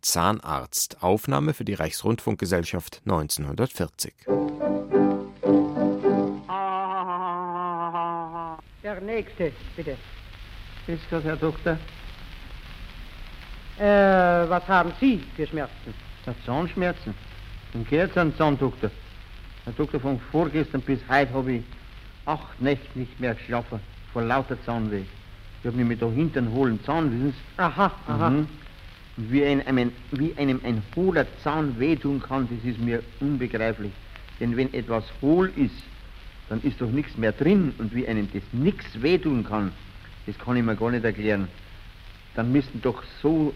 Zahnarzt. Aufnahme für die Reichsrundfunkgesellschaft 1940. Der nächste, bitte. Grüß Gott, Herr Doktor. Äh, was haben Sie für Schmerzen? Ja, Zahnschmerzen. Dann geht's an Zahndoktor. Herr Doktor, von vorgestern bis heute habe ich acht Nächte nicht mehr geschlafen vor lauter Zahnweh. Ich habe nämlich da hinten einen hohlen Zahn, wissen Sie? Aha, aha. Mhm. Und Wie, ein, einem, wie einem ein hohler Zahn wehtun kann, das ist mir unbegreiflich. Denn wenn etwas hohl ist, dann ist doch nichts mehr drin. Und wie einem das nichts wehtun kann, das kann ich mir gar nicht erklären. Dann müssten doch so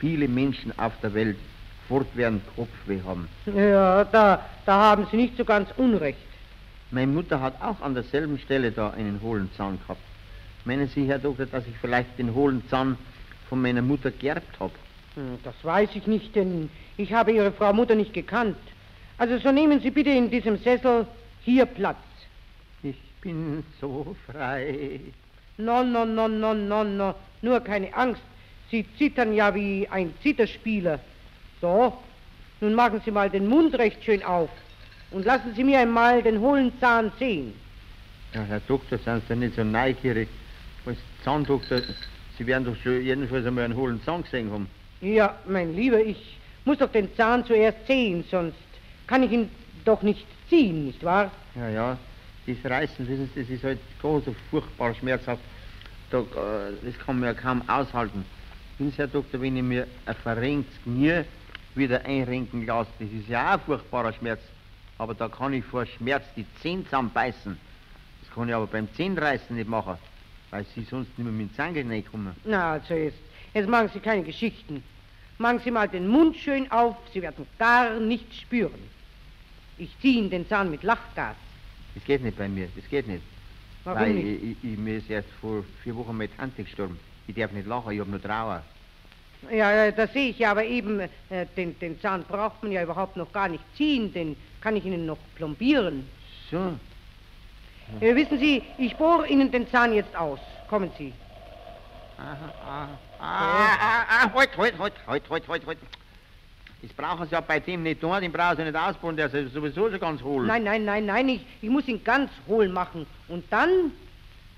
viele Menschen auf der Welt fortwährend Kopfweh haben. Ja, da, da haben Sie nicht so ganz unrecht. Meine Mutter hat auch an derselben Stelle da einen hohlen Zahn gehabt. Meinen Sie, Herr Doktor, dass ich vielleicht den hohlen Zahn von meiner Mutter geerbt habe? Hm, Das weiß ich nicht, denn ich habe Ihre Frau Mutter nicht gekannt. Also so nehmen Sie bitte in diesem Sessel hier Platz. Ich bin so frei. No, no, no, no, no, no. Nur keine Angst. Sie zittern ja wie ein Zitterspieler. So, nun machen Sie mal den Mund recht schön auf und lassen Sie mir einmal den hohlen Zahn sehen. Ja, Herr Doktor, sind Sie nicht so neugierig? Als Zahndoktor, Sie werden doch schon jedenfalls einmal einen hohlen Zahn gesehen haben. Ja, mein Lieber, ich muss doch den Zahn zuerst sehen, sonst kann ich ihn doch nicht ziehen, nicht wahr? Ja, ja, das Reißen, wissen Sie, das ist halt gar so furchtbar schmerzhaft. Da, äh, das kann man ja kaum aushalten. Wissen Sie, Herr Doktor, wenn ich mir ein verrenktes Knie wieder einrenken lasse, das ist ja auch ein furchtbarer Schmerz. Aber da kann ich vor Schmerz die Zähne zusammenbeißen. Das kann ich aber beim Zähnreißen nicht machen, weil Sie sonst nicht mehr mit dem Zahngel reinkommen. Na, also jetzt, jetzt machen Sie keine Geschichten. Machen Sie mal den Mund schön auf, Sie werden gar nichts spüren. Ich ziehe Ihnen den Zahn mit Lachgas. Das geht nicht bei mir, das geht nicht. Warum weil nicht? Ich, ich, ich, mir ist erst vor vier Wochen meine Tante gestorben. Ich darf nicht lachen, ich habe nur Trauer. Ja, äh, das sehe ich ja, aber eben, äh, den, den Zahn braucht man ja überhaupt noch gar nicht ziehen, den kann ich Ihnen noch plombieren. So, Äh, wissen Sie, ich bohre Ihnen den Zahn jetzt aus. Kommen Sie. Ah, ah, ah, halt, halt, halt, halt, halt, halt, halt. Das brauchen Sie ja bei dem nicht tun, den brauchen Sie nicht ausbauen, der ist sowieso schon ganz hohl. Nein, nein, nein, nein, ich, ich muss ihn ganz hohl machen. Und dann,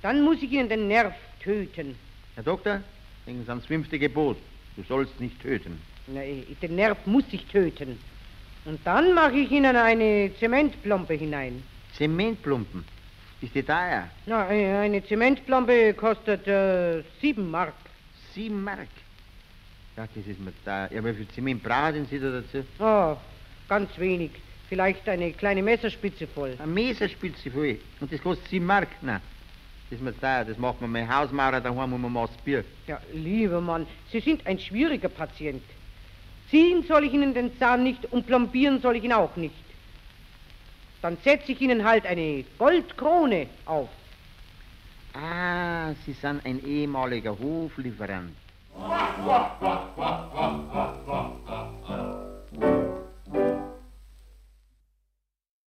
dann muss ich Ihnen den Nerv töten. Herr Doktor, denken Sie ans fünfte Gebot. Du sollst nicht töten. Äh, den Nerv muss ich töten. Und dann mache ich Ihnen eine Zementplombe hinein. Zementplumpen. Ist die teuer? Na, äh, eine Zementplombe kostet äh, sieben Mark. Sieben Mark. Ja, das ist mir teuer. Ja, wie viel Zement brauchen Sie da dazu? Oh, ganz wenig. Vielleicht eine kleine Messerspitze voll. Eine Messerspitze voll. Und das kostet sieben Mark? Nein. Das ist mir teuer. Das macht mir meine Hausmaurer daheim um ein Maß Bier. Ja, lieber Mann, Sie sind ein schwieriger Patient. Ziehen soll ich Ihnen den Zahn nicht und plombieren soll ich ihn auch nicht. Dann setze ich Ihnen halt eine Goldkrone auf. Ah, Sie sind ein ehemaliger Hoflieferant.